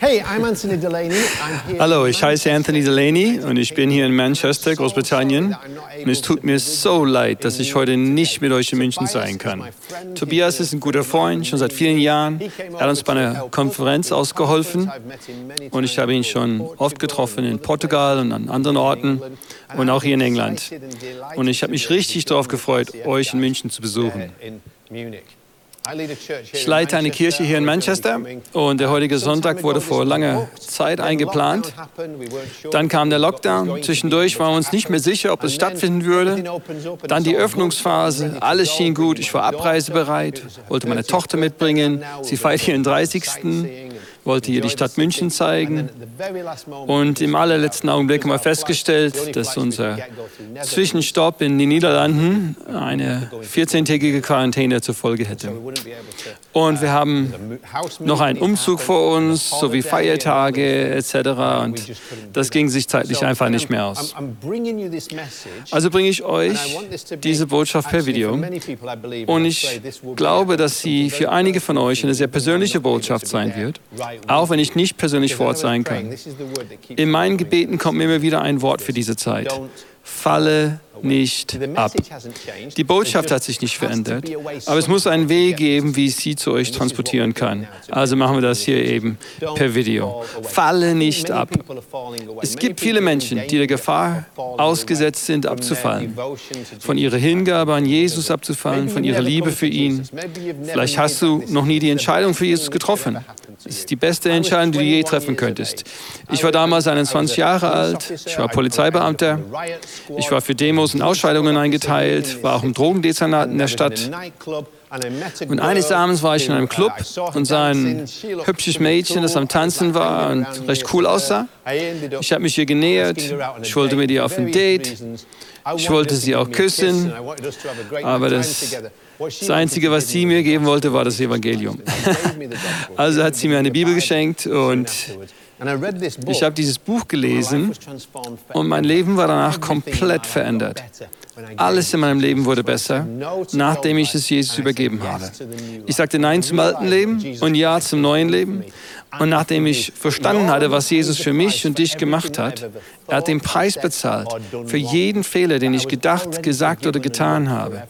Hey, I'm Anthony Delaney. I'm here Hallo, ich heiße Anthony Delaney und ich bin hier in Manchester, Großbritannien. Und es tut mir so leid, dass ich heute nicht mit euch in München sein kann. Tobias ist ein guter Freund, schon seit vielen Jahren. Er hat uns bei einer Konferenz ausgeholfen und ich habe ihn schon oft getroffen in Portugal und an anderen Orten und auch hier in England. Und ich habe mich richtig darauf gefreut, euch in München zu besuchen. Ich leite eine Kirche hier in Manchester und der heutige Sonntag wurde vor langer Zeit eingeplant. Dann kam der Lockdown. Zwischendurch waren wir uns nicht mehr sicher, ob es stattfinden würde. Dann die Öffnungsphase. Alles schien gut. Ich war abreisebereit, wollte meine Tochter mitbringen. Sie feiert ihren 30 wollte ihr die Stadt München zeigen. Und im allerletzten Augenblick haben wir festgestellt, dass unser Zwischenstopp in den Niederlanden eine 14-tägige Quarantäne zur Folge hätte. Und wir haben noch einen Umzug vor uns, sowie Feiertage etc. Und das ging sich zeitlich einfach nicht mehr aus. Also bringe ich euch diese Botschaft per Video. Und ich glaube, dass sie für einige von euch eine sehr persönliche Botschaft sein wird auch wenn ich nicht persönlich vor Ort sein kann. In meinen Gebeten kommt mir immer wieder ein Wort für diese Zeit. Falle nicht ab. Die Botschaft hat sich nicht verändert, aber es muss einen Weg geben, wie ich sie zu euch transportieren kann. Also machen wir das hier eben per Video. Falle nicht ab. Es gibt viele Menschen, die der Gefahr ausgesetzt sind, abzufallen. Von ihrer Hingabe an Jesus abzufallen, von ihrer Liebe für ihn. Vielleicht hast du noch nie die Entscheidung für Jesus getroffen. Es ist die beste Entscheidung, die du je treffen könntest. Ich war damals 21 Jahre alt, ich war Polizeibeamter, ich war für Demos Und Ausscheidungen eingeteilt, war auch im Drogendezernat in der Stadt. Und eines Abends war ich in einem Club und sah ein hübsches Mädchen, das am Tanzen war und recht cool aussah. Ich habe mich ihr genähert, ich wollte mit ihr auf ein Date, ich wollte sie auch küssen, aber das, das Einzige, was sie mir geben wollte, war das Evangelium. Also hat sie mir eine Bibel geschenkt und ich habe dieses Buch gelesen und mein Leben war danach komplett verändert. Alles in meinem Leben wurde besser, nachdem ich es Jesus übergeben habe. Ich sagte Nein zum alten Leben und Ja zum neuen Leben. Und nachdem ich verstanden hatte, was Jesus für mich und dich gemacht hat, er hat den Preis bezahlt für jeden Fehler, den ich gedacht, gesagt oder getan habe.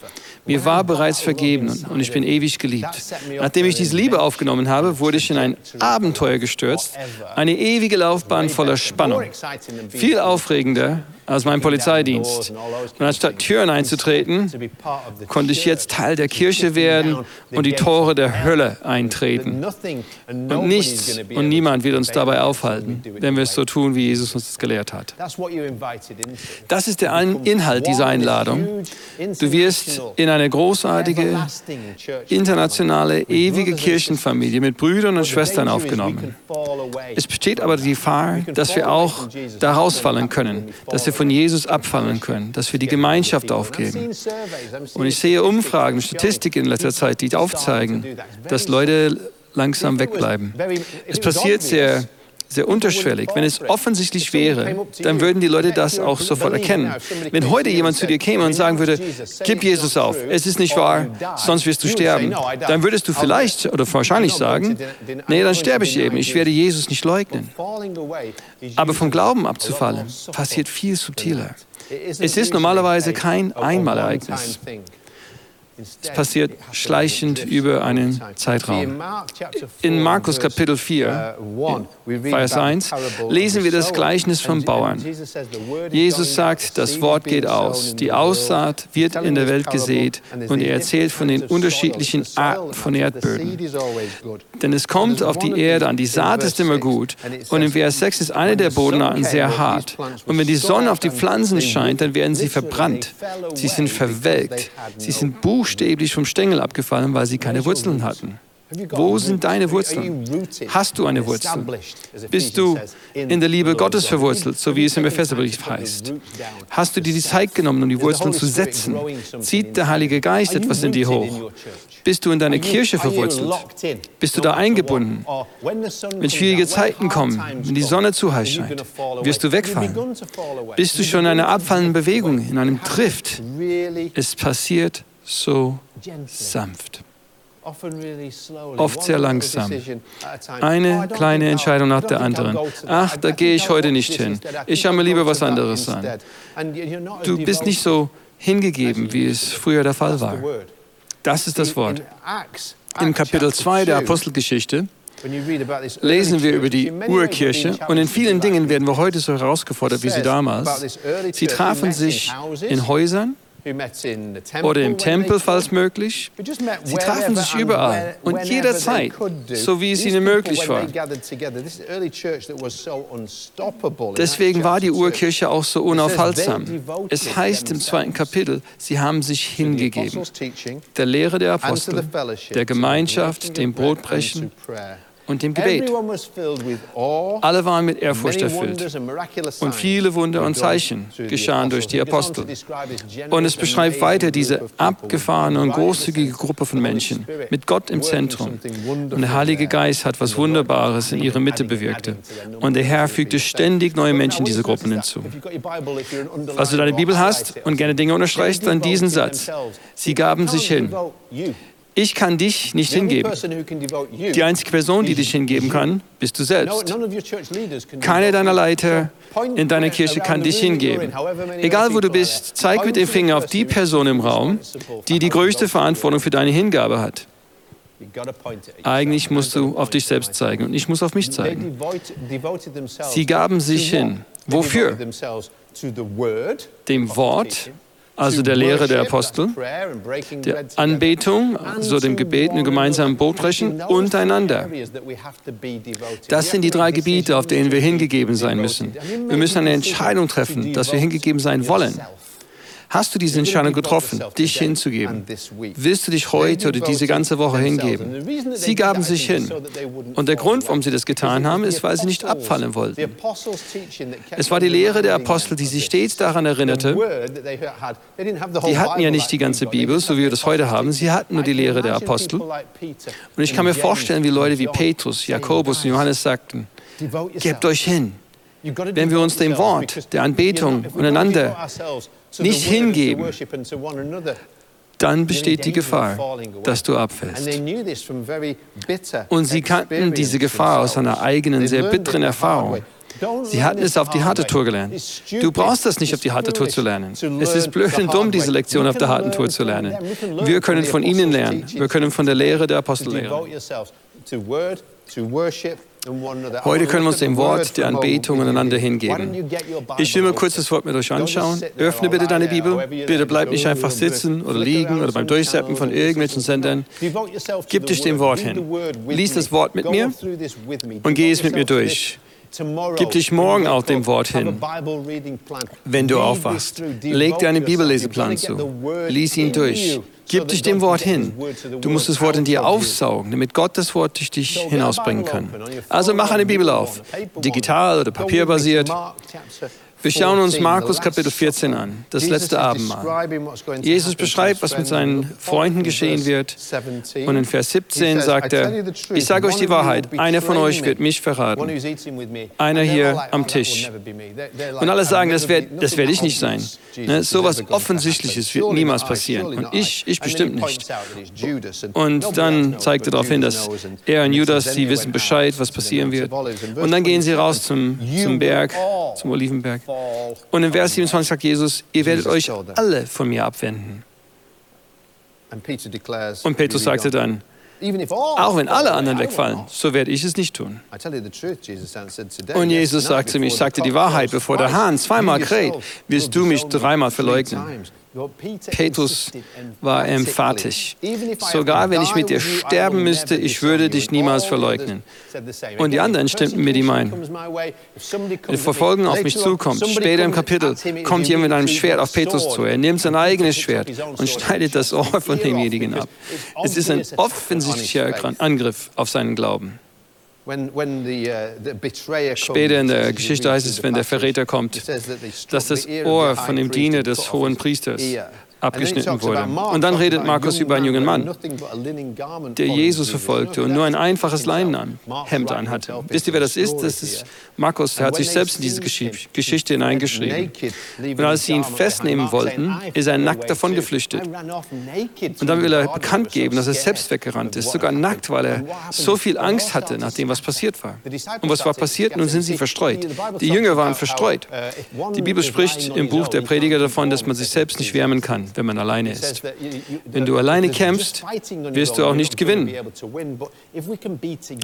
Mir war bereits vergeben und ich bin ewig geliebt. Nachdem ich diese Liebe aufgenommen habe, wurde ich in ein Abenteuer gestürzt, eine ewige Laufbahn voller Spannung. Viel aufregender als mein Polizeidienst. Und anstatt Türen einzutreten, konnte ich jetzt Teil der Kirche werden und die Tore der Hölle eintreten. Und nichts und niemand wird uns dabei aufhalten, wenn wir es so tun, wie Jesus uns das gelehrt hat. Das ist der Inhalt dieser Einladung. Du wirst in eine großartige, internationale, ewige Kirchenfamilie mit Brüdern und Schwestern aufgenommen. Es besteht aber die Gefahr, dass wir auch da rausfallen können, dass wir von Jesus abfallen können, dass wir die Gemeinschaft aufgeben. Und ich sehe Umfragen, Statistiken in letzter Zeit, die aufzeigen, dass Leute langsam wegbleiben. Es passiert sehr sehr unterschwellig. Wenn es offensichtlich wäre, dann würden die Leute das auch sofort erkennen. Wenn heute jemand zu dir käme und sagen würde, gib Jesus auf, es ist nicht wahr, sonst wirst du sterben, dann würdest du vielleicht oder wahrscheinlich sagen, nee, dann sterbe ich eben, ich werde Jesus nicht leugnen. Aber vom Glauben abzufallen passiert viel subtiler. Es ist normalerweise kein Einmalereignis. Es passiert schleichend über einen Zeitraum. In Markus Kapitel 4, Vers 1, lesen wir das Gleichnis vom Bauern. Jesus sagt, das Wort geht aus. Die Aussaat wird in der Welt gesät und er erzählt von den unterschiedlichen Arten von Erdböden. Denn es kommt auf die Erde an. Die Saat ist immer gut. Und in Vers 6 ist eine der Bodenarten sehr hart. Und wenn die Sonne auf die Pflanzen scheint, dann werden sie verbrannt. Sie sind verwelkt. Sie sind buchstäblich buchstäblich vom Stängel abgefallen, weil sie keine Wurzeln hatten. Wo sind deine Wurzeln? Hast du eine Wurzel? Bist du in der Liebe Gottes verwurzelt, so wie es im Epheserbrief heißt? Hast du dir die Zeit genommen, um die Wurzeln zu setzen? Zieht der Heilige Geist etwas in dir hoch? Bist du in deine Kirche verwurzelt? Bist du da eingebunden? Wenn schwierige Zeiten kommen, wenn die Sonne zu heiß scheint, wirst du wegfallen. Bist du schon in einer abfallenden Bewegung, in einem Drift? Es passiert so sanft. oft sehr langsam. Eine kleine Entscheidung nach der anderen. Ach, da gehe ich heute nicht hin. Ich schaue mir lieber was anderes an. Du bist nicht so hingegeben, wie es früher der Fall war. Das ist das Wort. Im Kapitel 2 der Apostelgeschichte lesen wir über die Urkirche und in vielen Dingen werden wir heute so herausgefordert wie sie damals. Sie trafen sich in Häusern, oder im Tempel, falls möglich. Sie trafen sich überall und jederzeit, so wie es ihnen möglich war. Deswegen war die Urkirche auch so unaufhaltsam. Es heißt im zweiten Kapitel, sie haben sich hingegeben. Der Lehre der Apostel, der Gemeinschaft, dem Brotbrechen und dem Gebet. Alle waren mit Ehrfurcht erfüllt. Und viele Wunder und Zeichen geschahen durch die Apostel. Und es beschreibt weiter diese abgefahrene und großzügige Gruppe von Menschen mit Gott im Zentrum. Und der Heilige Geist hat was Wunderbares in ihrer Mitte bewirkte. Und der Herr fügte ständig neue Menschen diese Gruppen hinzu. Falls du deine Bibel hast und gerne Dinge unterstreichst, dann diesen Satz. Sie gaben sich hin. Ich kann dich nicht hingeben. Die einzige Person, die dich hingeben kann, bist du selbst. Keine deiner Leiter in deiner Kirche kann dich hingeben. Egal wo du bist, zeig mit dem Finger auf die Person im Raum, die die größte Verantwortung für deine Hingabe hat. Eigentlich musst du auf dich selbst zeigen und ich muss auf mich zeigen. Sie gaben sich hin. Wofür? Dem Wort, also der Lehre der Apostel, der Anbetung, also dem Gebet, dem gemeinsamen Brotbrechen untereinander. Das sind die drei Gebiete, auf denen wir hingegeben sein müssen. Wir müssen eine Entscheidung treffen, dass wir hingegeben sein wollen. Hast du diese Entscheidung getroffen, dich hinzugeben? Willst du dich heute oder diese ganze Woche hingeben? Sie gaben sich hin. Und der Grund, warum sie das getan haben, ist, weil sie nicht abfallen wollten. Es war die Lehre der Apostel, die sie stets daran erinnerte. Die hatten ja nicht die ganze Bibel, so wie wir das heute haben. Sie hatten nur die Lehre der Apostel. Und ich kann mir vorstellen, wie Leute wie Petrus, Jakobus und Johannes sagten, gebt euch hin. Wenn wir uns dem Wort, der Anbetung und einander nicht hingeben, dann besteht die Gefahr, dass du abfällst. Und sie kannten diese Gefahr aus einer eigenen, sehr bitteren Erfahrung. Sie hatten es auf die harte Tour gelernt. Du brauchst das nicht auf die harte Tour zu lernen. Es ist blöd und dumm, diese Lektion auf der harten Tour zu lernen. Wir können von ihnen lernen. Wir können von der Lehre der Apostel lernen. Heute können wir uns dem Wort der Anbetung einander hingeben. Ich will mal kurz das Wort mit euch anschauen. Öffne bitte deine Bibel. Bitte bleib nicht einfach sitzen oder liegen oder beim Durchseppen von irgendwelchen Sendern. Gib dich dem Wort hin. Lies das Wort mit mir und geh es mit mir durch. Gib dich morgen auch dem Wort hin, wenn du aufwachst. Leg dir einen Bibelleseplan zu. Lies ihn durch. Gib dich dem Wort hin. Du musst das Wort in dir aufsaugen, damit Gott das Wort durch dich hinausbringen kann. Also mach eine Bibel auf, digital oder papierbasiert. Wir schauen uns Markus Kapitel 14 an, das letzte Abendmahl. Jesus beschreibt, was mit seinen Freunden geschehen wird. Und in Vers 17 sagt er, ich sage euch die Wahrheit, einer von euch wird mich verraten. Einer hier am Tisch. Und alle sagen, das werde werd ich nicht sein. Ne? So etwas Offensichtliches wird niemals passieren. Und ich, ich bestimmt nicht. Und dann zeigt er darauf hin, dass er und Judas, sie wissen Bescheid, was passieren wird. Und dann gehen sie raus zum, zum Berg, zum Olivenberg. Und in Vers 27 sagt Jesus, ihr werdet euch alle von mir abwenden. Und Petrus sagte dann, auch wenn alle anderen wegfallen, so werde ich es nicht tun. Und Jesus sagte zu mir, ich sagte die Wahrheit, bevor der Hahn zweimal kräht, wirst du mich dreimal verleugnen. Petrus war emphatisch. Sogar wenn ich mit dir sterben müsste, ich würde dich niemals verleugnen. Und die anderen stimmten mir die ein. Wenn Verfolgung auf mich zukommt, später im Kapitel, kommt jemand mit einem Schwert auf Petrus zu. Er nimmt sein eigenes Schwert und schneidet das Ohr von demjenigen ab. Es ist ein offensichtlicher Angriff auf seinen Glauben. Uh, Später in der Geschichte heißt es, wenn der Verräter kommt, dass das Ohr von dem Diener des hohen Priesters abgeschnitten wurde. Und dann redet Markus über einen jungen Mann, der Jesus verfolgte und nur ein einfaches Leinenhemd anhatte. Wisst ihr, wer das ist? Das ist Markus, der hat sich selbst in diese Geschichte hineingeschrieben. Und als sie ihn festnehmen wollten, ist er nackt davon geflüchtet. Und dann will er bekannt geben, dass er selbst weggerannt ist, sogar nackt, weil er so viel Angst hatte nach dem, was passiert war. Und was war passiert? Nun sind sie verstreut. Die Jünger waren verstreut. Die Bibel spricht im Buch der Prediger davon, dass man sich selbst nicht wärmen kann wenn man alleine ist. Wenn du alleine kämpfst, wirst du auch nicht gewinnen.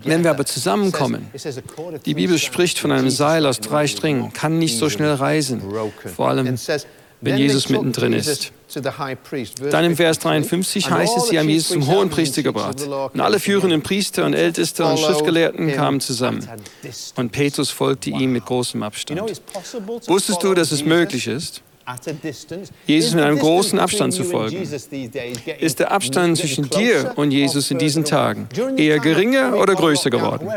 Wenn wir aber zusammenkommen, die Bibel spricht von einem Seil aus drei Stringen, kann nicht so schnell reisen, vor allem wenn Jesus mittendrin ist. Dann im Vers 53 heißt es, sie haben Jesus zum hohen Priester gebracht. Und alle führenden Priester und Älteste und Schriftgelehrten kamen zusammen. Und Petrus folgte ihm mit großem Abstand. Wusstest du, dass es möglich ist, Jesus mit einem großen Abstand zu folgen. Ist der Abstand zwischen dir und Jesus in diesen Tagen eher geringer oder größer geworden?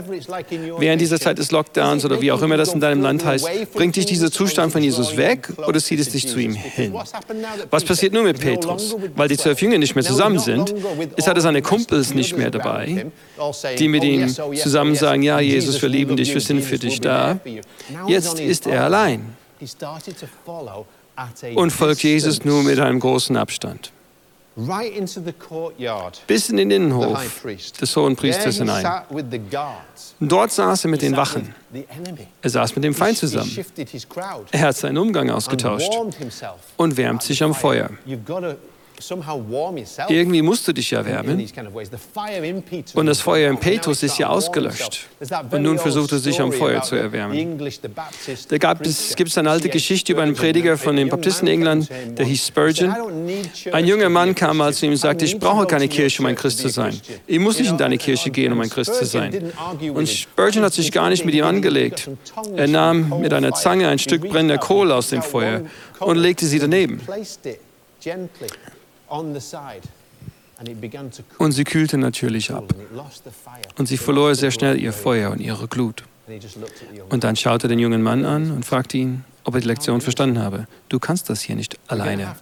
Während dieser Zeit des Lockdowns oder wie auch immer das in deinem Land heißt, bringt dich dieser Zustand von Jesus weg oder zieht es dich zu ihm hin? Was passiert nun mit Petrus? Weil die zwölf Jünger nicht mehr zusammen sind, ist er seine Kumpels nicht mehr dabei, die mit ihm zusammen sagen, ja Jesus, wir lieben dich, wir sind für dich da. Jetzt ist er allein und folgt Jesus nur mit einem großen Abstand. Bis in den Innenhof des hohen Priesters hinein. Dort saß er mit den Wachen. Er saß mit dem Feind zusammen. Er hat seinen Umgang ausgetauscht und wärmt sich am Feuer. Irgendwie musst du dich ja wärmen. Und das Feuer in Petrus ist ja ausgelöscht. Und nun versucht er sich am Feuer zu erwärmen. Da gab es, gibt es eine alte Geschichte über einen Prediger von den Baptisten in England, der hieß Spurgeon. Ein junger Mann kam mal zu ihm und sagte, ich brauche keine Kirche, um ein Christ zu sein. Ich muss nicht in deine Kirche gehen, um ein Christ zu sein. Und Spurgeon hat sich gar nicht mit ihm angelegt. Er nahm mit einer Zange ein Stück brennender Kohle aus dem Feuer und legte sie daneben. Und sie kühlte natürlich ab. Und sie verlor sehr schnell ihr Feuer und ihre Glut. Und dann schaute er den jungen Mann an und fragte ihn, ob er die Lektion verstanden habe. Du kannst das hier nicht alleine.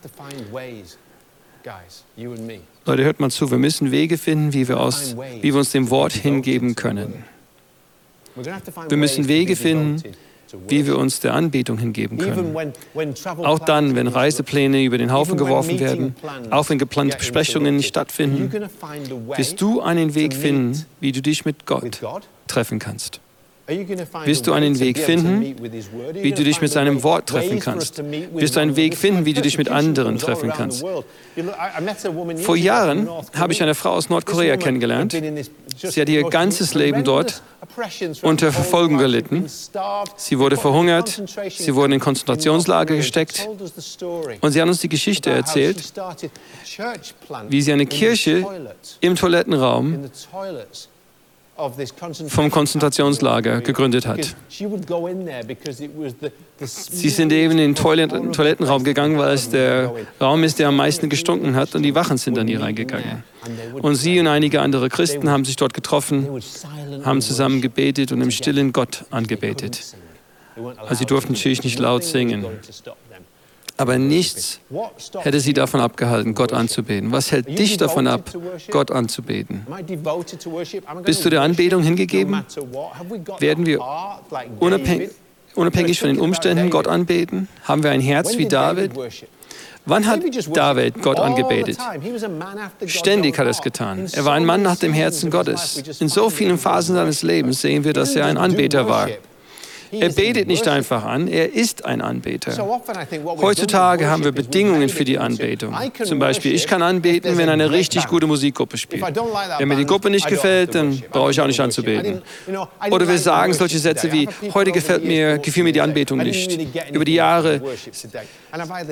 Leute, hört mal zu, wir müssen Wege finden, wie wir, aus, wie wir uns dem Wort hingeben können. Wir müssen Wege finden, wie wir uns der Anbetung hingeben können. Auch dann, wenn Reisepläne über den Haufen geworfen werden, auch wenn geplante Besprechungen nicht stattfinden, wirst du einen Weg finden, wie du dich mit Gott treffen kannst. Wirst du einen Weg finden, wie du dich mit seinem Wort treffen kannst? Wirst du einen Weg finden, wie du dich mit anderen treffen kannst? Vor Jahren habe ich eine Frau aus Nordkorea kennengelernt. Sie hat ihr ganzes Leben dort unter Verfolgung gelitten. Sie wurde verhungert, sie wurde in Konzentrationslager gesteckt. Und sie hat uns die Geschichte erzählt, wie sie eine Kirche im Toilettenraum vom Konzentrationslager gegründet hat. Sie sind eben in den Toilettenraum gegangen, weil es der Raum ist, der am meisten gestunken hat und die Wachen sind dann hier reingegangen. Und sie und einige andere Christen haben sich dort getroffen, haben zusammen gebetet und im stillen Gott angebetet. Also sie durften natürlich nicht laut singen. Aber nichts hätte sie davon abgehalten, Gott anzubeten. Was hält dich davon ab, Gott anzubeten? Bist du der Anbetung hingegeben? Werden wir unabhängig, unabhängig von den Umständen Gott anbeten? Haben wir ein Herz wie David? Wann hat David Gott angebetet? Ständig hat er es getan. Er war ein Mann nach dem Herzen Gottes. In so vielen Phasen seines Lebens sehen wir, dass er ein Anbeter war. Er betet nicht einfach an, er ist ein Anbeter. Heutzutage haben wir Bedingungen für die Anbetung. Zum Beispiel, ich kann anbeten, wenn eine richtig gute Musikgruppe spielt. Wenn mir die Gruppe nicht gefällt, dann brauche ich auch nicht anzubeten. Oder wir sagen solche Sätze wie, heute gefällt mir, gefiel mir die Anbetung nicht. Über die Jahre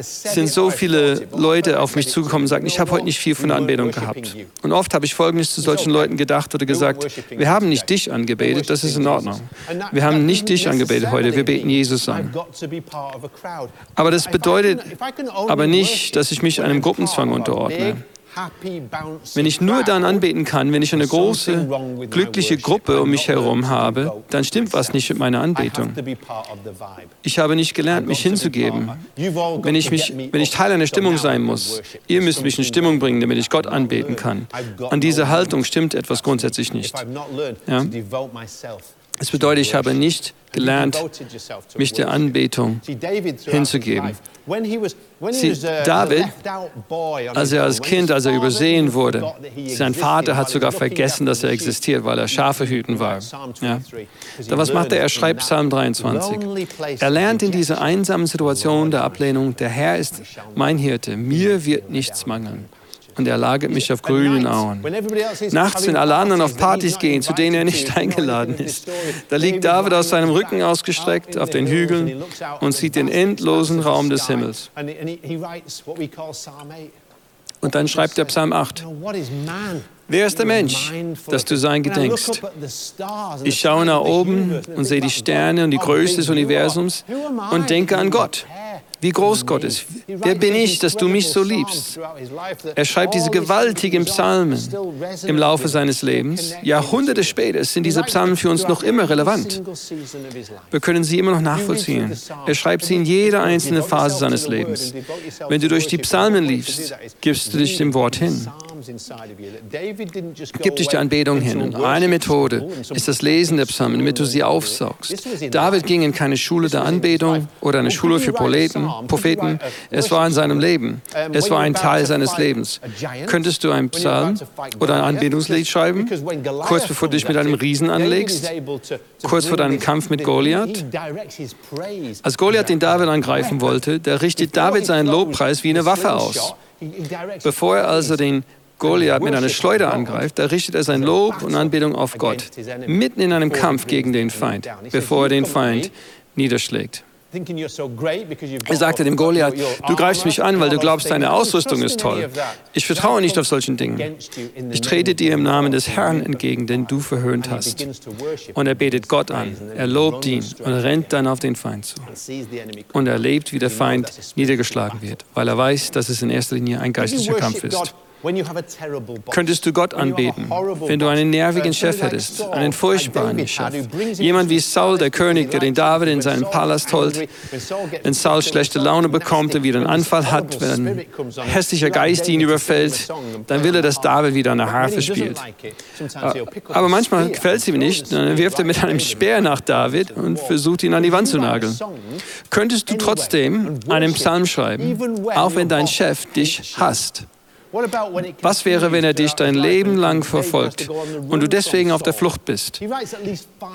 sind so viele Leute auf mich zugekommen und sagen, ich habe heute nicht viel von der Anbetung gehabt. Und oft habe ich Folgendes zu solchen Leuten gedacht oder gesagt, wir haben nicht dich angebetet, das ist in Ordnung. Wir haben nicht dich angebetet angebetet heute. Wir beten Jesus an. Aber das bedeutet aber nicht, dass ich mich einem Gruppenzwang unterordne. Wenn ich nur dann anbeten kann, wenn ich eine große, glückliche Gruppe um mich herum habe, dann stimmt was nicht mit meiner Anbetung. Ich habe nicht gelernt, mich hinzugeben. Wenn ich, mich, wenn ich Teil einer Stimmung sein muss, ihr müsst mich in Stimmung bringen, damit ich Gott anbeten kann. An dieser Haltung stimmt etwas grundsätzlich nicht. Ja? Es bedeutet, ich habe nicht gelernt, mich der Anbetung hinzugeben. Sie, David, als er als Kind, als er übersehen wurde, sein Vater hat sogar vergessen, dass er existiert, weil er Schafe hüten war. Ja. Da was macht er? Er schreibt Psalm 23. Er lernt in dieser einsamen Situation der Ablehnung, der Herr ist mein Hirte, mir wird nichts mangeln und er lagert mich auf grünen Auen. Nachts, wenn alle anderen auf Partys gehen, zu denen er nicht eingeladen ist, da liegt David aus seinem Rücken ausgestreckt auf den Hügeln und sieht den endlosen Raum des Himmels. Und dann schreibt er Psalm 8. Wer ist der Mensch, dass du sein gedenkst? Ich schaue nach oben und sehe die Sterne und die Größe des Universums und denke an Gott wie groß Gott ist. Wer bin ich, dass du mich so liebst? Er schreibt diese gewaltigen Psalmen im Laufe seines Lebens. Jahrhunderte später sind diese Psalmen für uns noch immer relevant. Wir können sie immer noch nachvollziehen. Er schreibt sie in jeder einzelnen Phase seines Lebens. Wenn du durch die Psalmen liefst, gibst du dich dem Wort hin. Gib dich der Anbetung hin. Und eine Methode ist das Lesen der Psalmen, damit du sie aufsaugst. David ging in keine Schule der Anbetung oder eine Schule für Proleten. Propheten. Es war in seinem Leben. Es war ein Teil seines Lebens. Könntest du einen Psalm oder ein Anbetungslied schreiben, kurz bevor du dich mit einem Riesen anlegst, kurz vor deinem Kampf mit Goliath? Als Goliath den David angreifen wollte, da richtet David seinen Lobpreis wie eine Waffe aus. Bevor er also den Goliath mit einer Schleuder angreift, da richtet er sein Lob und Anbetung auf Gott, mitten in einem Kampf gegen den Feind, bevor er den Feind niederschlägt. Er sagte dem Goliath, du greifst mich an, weil du glaubst, deine Ausrüstung ist toll. Ich vertraue nicht auf solchen Dingen. Ich trete dir im Namen des Herrn entgegen, den du verhöhnt hast. Und er betet Gott an, er lobt ihn und rennt dann auf den Feind zu. Und er erlebt, wie der Feind niedergeschlagen wird, weil er weiß, dass es in erster Linie ein geistlicher Kampf ist. Könntest du Gott anbeten, wenn du einen nervigen Chef hättest, einen furchtbaren Chef, jemand wie Saul, der König, der den David in seinen Palast holt, wenn Saul schlechte Laune bekommt und wieder einen Anfall hat, wenn ein hässlicher Geist ihn überfällt, dann will er, dass David wieder eine Harfe spielt. Aber manchmal gefällt es ihm nicht, dann wirft er mit einem Speer nach David und versucht ihn an die Wand zu nageln. Könntest du trotzdem einen Psalm schreiben, auch wenn dein Chef dich hasst? Was wäre, wenn er dich dein Leben lang verfolgt und du deswegen auf der Flucht bist?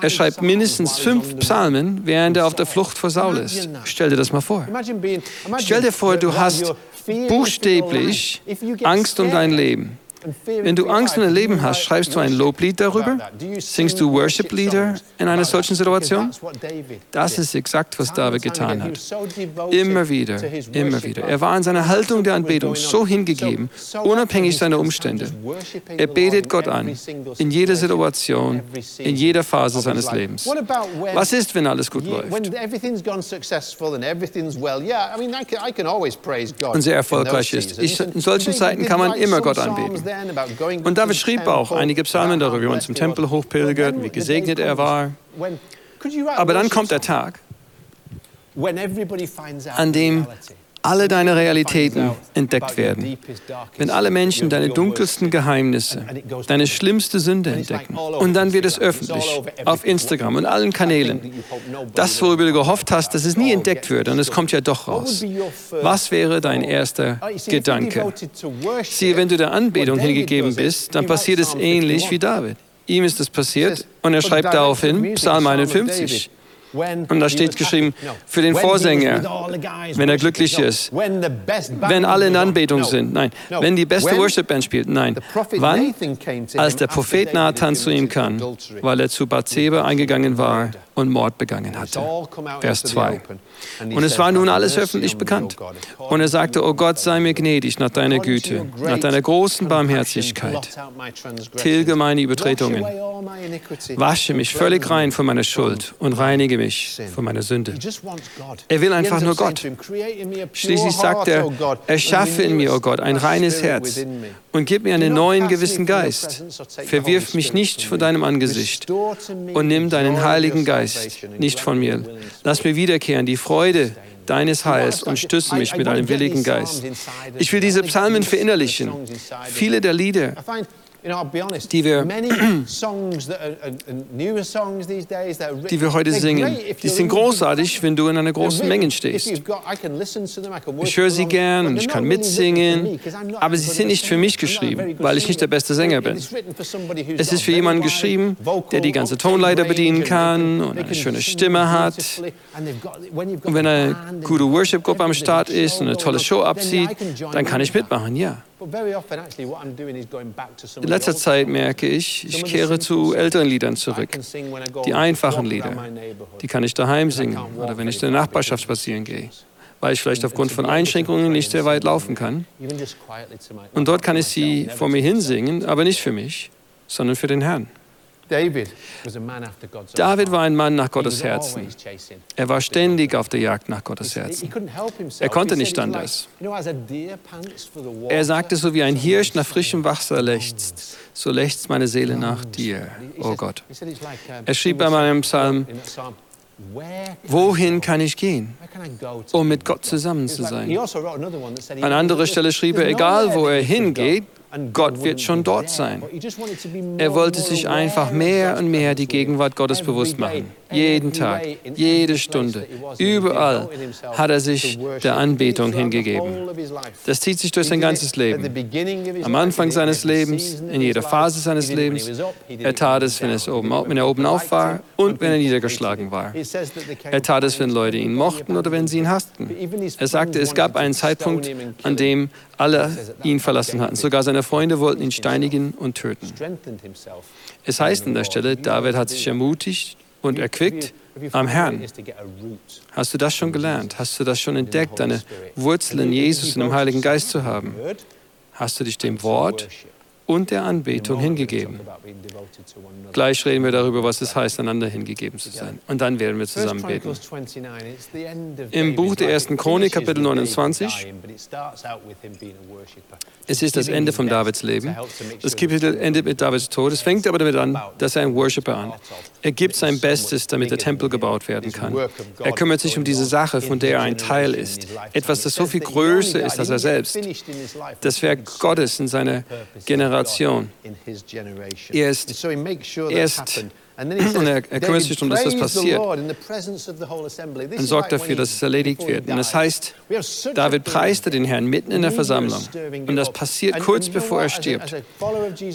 Er schreibt mindestens fünf Psalmen, während er auf der Flucht vor Saul ist. Stell dir das mal vor. Stell dir vor, du hast buchstäblich Angst um dein Leben. Wenn du Angst um dein Leben hast, schreibst du ein Loblied darüber? Singst du Worship-Lieder in einer solchen Situation? Das ist exakt, was David getan hat. Immer wieder, immer wieder. Er war in seiner Haltung der Anbetung so hingegeben, unabhängig seiner Umstände. Er betet Gott an, in jeder Situation, in jeder Phase seines Lebens. Was ist, wenn alles gut läuft? Und sehr erfolgreich ist. In solchen Zeiten kann man immer Gott anbeten. Und David schrieb auch einige Psalmen darüber, wie man zum Tempel hochpilgert, wie gesegnet er war. Aber dann kommt der Tag, an dem alle deine Realitäten entdeckt werden. Wenn alle Menschen deine dunkelsten Geheimnisse, deine schlimmste Sünde entdecken. Und dann wird es öffentlich, auf Instagram und allen Kanälen. Das, worüber du gehofft hast, dass es nie entdeckt wird, und es kommt ja doch raus. Was wäre dein erster Gedanke? Siehe, wenn du der Anbetung hingegeben bist, dann passiert es ähnlich wie David. Ihm ist es passiert und er schreibt daraufhin Psalm 51. Und da steht geschrieben, für den Vorsänger, wenn er glücklich ist, wenn alle in Anbetung sind, nein, wenn die beste Worship-Band spielt, nein. Wann? Als der Prophet Nathan zu ihm kam, weil er zu Bathseba eingegangen war und Mord begangen hatte. Vers 2. Und es war nun alles öffentlich bekannt. Und er sagte, O Gott, sei mir gnädig nach deiner Güte, nach deiner großen Barmherzigkeit. Tilge meine Übertretungen. Wasche mich völlig rein von meiner Schuld und reinige mich von meiner Sünde. Er will einfach nur Gott. Schließlich sagt er, erschaffe in mir, o oh Gott, ein reines Herz und gib mir einen neuen gewissen Geist. Verwirf mich nicht vor deinem Angesicht und nimm deinen Heiligen Geist nicht von mir. Lass mir wiederkehren die Freude deines Heils und stütze mich mit einem willigen Geist. Ich will diese Psalmen verinnerlichen. Viele der Lieder, die wir, die wir heute singen, die sind großartig, wenn du in einer großen Menge stehst. Ich höre sie gern und ich kann mitsingen, aber sie sind nicht für mich geschrieben, weil ich nicht der beste Sänger bin. Es ist für jemanden geschrieben, der die ganze Tonleiter bedienen kann und eine schöne Stimme hat. Und wenn eine gute Worship-Gruppe am Start ist und eine tolle Show abzieht, dann kann ich mitmachen, ja. In letzter Zeit merke ich, ich kehre zu älteren Liedern zurück. Die einfachen Lieder. Die kann ich daheim singen oder wenn ich in der Nachbarschaft spazieren gehe weil ich vielleicht aufgrund von Einschränkungen nicht sehr weit laufen kann. Und dort kann ich sie vor mir hinsingen, aber nicht für mich, sondern für den Herrn. David war ein Mann nach Gottes Herzen. Er war ständig auf der Jagd nach Gottes Herzen. Er konnte nicht anders. Er sagte, so wie ein Hirsch nach frischem Wasser lechzt, so lechzt meine Seele nach dir, oh Gott. Er schrieb bei meinem Psalm, Wohin kann ich gehen, um mit Gott zusammen zu sein? Also An anderer Stelle schrieb er, egal wo er hingeht, Gott wird schon dort sein. Er wollte sich einfach mehr und mehr die Gegenwart Gottes bewusst machen. Jeden Tag, jede Stunde, überall hat er sich der Anbetung hingegeben. Das zieht sich durch sein ganzes Leben. Am Anfang seines Lebens, in jeder Phase seines Lebens. Er tat es, wenn, es oben, wenn er oben auf war und wenn er niedergeschlagen war. Er tat es, wenn Leute ihn mochten oder wenn sie ihn hassten. Er sagte, es gab einen Zeitpunkt, an dem alle ihn verlassen hatten. Sogar seine Freunde wollten ihn steinigen und töten. Es heißt an der Stelle, David hat sich ermutigt und erquickt am Herrn. Hast du das schon gelernt? Hast du das schon entdeckt, deine Wurzeln in Jesus und im Heiligen Geist zu haben? Hast du dich dem Wort und der Anbetung hingegeben. Gleich reden wir darüber, was es heißt, einander hingegeben zu sein. Und dann werden wir zusammen beten. Im Buch der ersten Chronik, Kapitel 29, es ist das Ende von Davids Leben. Das Kapitel endet mit Davids Tod. Es fängt aber damit an, dass er ein Worshipper an. Er gibt sein Bestes, damit der Tempel gebaut werden kann. Er kümmert sich um diese Sache, von der er ein Teil ist. Etwas, das so viel größer ist als er selbst. Das Werk Gottes in seiner Generation. Er ist, er ist und er, er kümmert sich darum, dass das passiert und sorgt dafür, dass es erledigt wird. Und es heißt, David preiste den Herrn mitten in der Versammlung. Und das passiert kurz bevor er stirbt.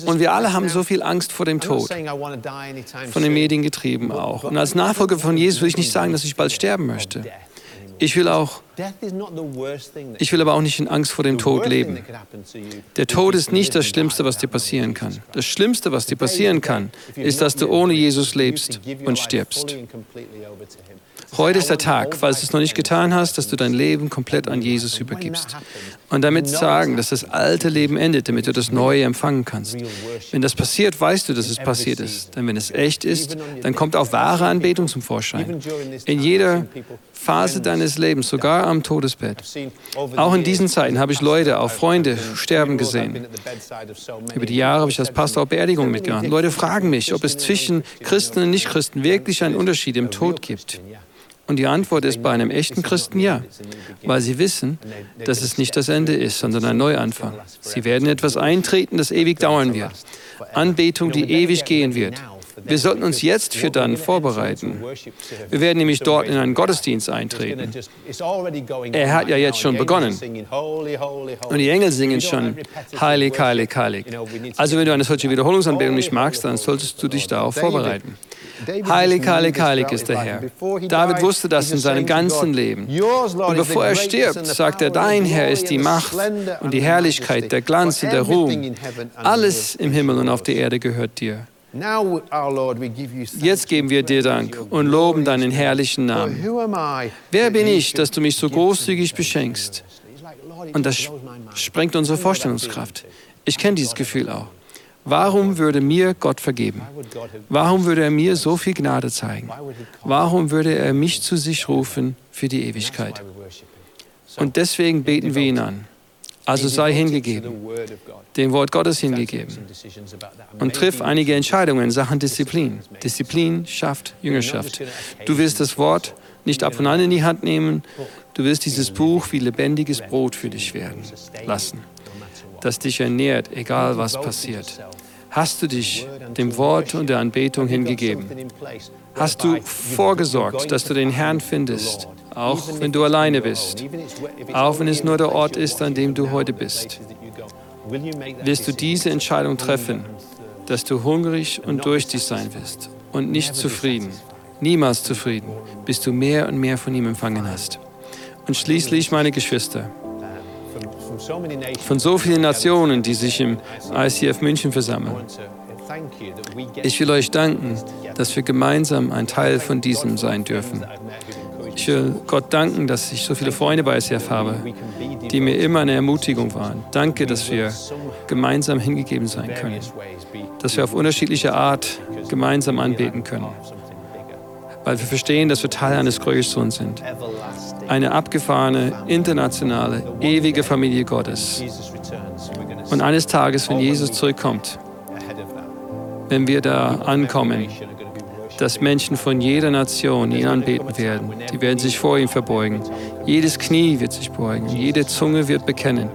Und wir alle haben so viel Angst vor dem Tod. Von den Medien getrieben auch. Und als Nachfolger von Jesus will ich nicht sagen, dass ich bald sterben möchte. Ich will auch, ich will aber auch nicht in Angst vor dem Tod leben. Der Tod ist nicht das Schlimmste, was dir passieren kann. Das Schlimmste, was dir passieren kann, ist, dass du ohne Jesus lebst und stirbst. Heute ist der Tag, falls du es noch nicht getan hast, dass du dein Leben komplett an Jesus übergibst. Und damit sagen, dass das alte Leben endet, damit du das Neue empfangen kannst. Wenn das passiert, weißt du, dass es passiert ist. Denn wenn es echt ist, dann kommt auch wahre Anbetung zum Vorschein. In jeder Phase deines Lebens, sogar am Todesbett. Auch in diesen Zeiten habe ich Leute, auch Freunde, sterben gesehen. Über die Jahre habe ich als Pastor auch Beerdigungen mitgemacht. Leute fragen mich, ob es zwischen Christen und Nichtchristen wirklich einen Unterschied im Tod gibt. Und die Antwort ist bei einem echten Christen ja, weil sie wissen, dass es nicht das Ende ist, sondern ein Neuanfang. Sie werden etwas eintreten, das ewig dauern wird. Anbetung, die ewig gehen wird. Wir sollten uns jetzt für dann vorbereiten. Wir werden nämlich dort in einen Gottesdienst eintreten. Er hat ja jetzt schon begonnen. Und die Engel singen schon heilig, heilig, heilig. Also wenn du eine solche Wiederholungsanbetung nicht magst, dann solltest du dich darauf vorbereiten. Heilig, heilig, heilig ist der Herr. David wusste das in seinem ganzen Leben. Und bevor er stirbt, sagt er, dein Herr ist die Macht und die Herrlichkeit, der Glanz und der Ruhm. Alles im Himmel und auf der Erde gehört dir. Jetzt geben wir dir Dank und loben deinen herrlichen Namen. Wer bin ich, dass du mich so großzügig beschenkst? Und das sprengt unsere Vorstellungskraft. Ich kenne dieses Gefühl auch. Warum würde mir Gott vergeben? Warum würde er mir so viel Gnade zeigen? Warum würde er mich zu sich rufen für die Ewigkeit? Und deswegen beten wir ihn an. Also sei hingegeben, dem Wort Gottes hingegeben. und triff einige Entscheidungen in Sachen Disziplin. Disziplin schafft Jüngerschaft. Du wirst das Wort nicht ab und an in die Hand nehmen, du wirst dieses Buch wie lebendiges Brot für dich werden lassen, das dich ernährt, egal was passiert. Hast du dich dem Wort und der Anbetung hingegeben? Hast du vorgesorgt, dass du den Herrn findest, auch wenn du alleine bist, auch wenn es nur der Ort ist, an dem du heute bist? Wirst du diese Entscheidung treffen, dass du hungrig und durstig sein wirst und nicht zufrieden, niemals zufrieden, bis du mehr und mehr von ihm empfangen hast? Und schließlich, meine Geschwister, von so vielen Nationen, die sich im ICF München versammeln. Ich will euch danken, dass wir gemeinsam ein Teil von diesem sein dürfen. Ich will Gott danken, dass ich so viele Freunde bei ICF habe, die mir immer eine Ermutigung waren. Danke, dass wir gemeinsam hingegeben sein können, dass wir auf unterschiedliche Art gemeinsam anbeten können, weil wir verstehen, dass wir Teil eines Größeren sind eine abgefahrene, internationale, ewige Familie Gottes. Und eines Tages, wenn Jesus zurückkommt, wenn wir da ankommen, dass Menschen von jeder Nation ihn anbeten werden. Die werden sich vor ihm verbeugen. Jedes Knie wird sich beugen. Jede Zunge wird bekennen,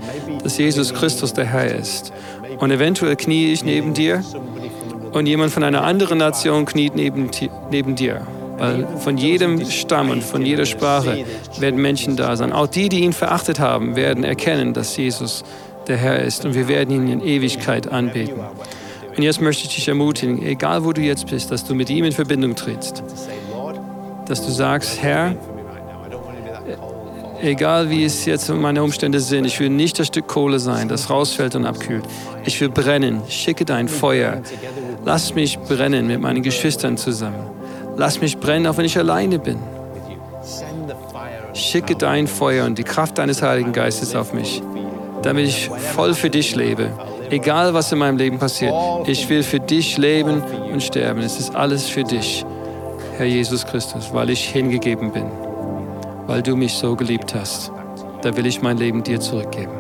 dass Jesus Christus der Herr ist. Und eventuell knie ich neben dir und jemand von einer anderen Nation kniet neben, neben dir. Weil von jedem Stamm und von jeder Sprache werden Menschen da sein. Auch die, die ihn verachtet haben, werden erkennen, dass Jesus der Herr ist und wir werden ihn in Ewigkeit anbeten. Und jetzt möchte ich dich ermutigen, egal wo du jetzt bist, dass du mit ihm in Verbindung trittst. Dass du sagst, Herr, egal wie es jetzt meine Umstände sind, ich will nicht das Stück Kohle sein, das rausfällt und abkühlt. Ich will brennen. Schicke dein Feuer. Lass mich brennen mit meinen Geschwistern zusammen. Lass mich brennen, auch wenn ich alleine bin. Schicke dein Feuer und die Kraft deines Heiligen Geistes auf mich, damit ich voll für dich lebe. Egal, was in meinem Leben passiert, ich will für dich leben und sterben. Es ist alles für dich, Herr Jesus Christus, weil ich hingegeben bin, weil du mich so geliebt hast. Da will ich mein Leben dir zurückgeben.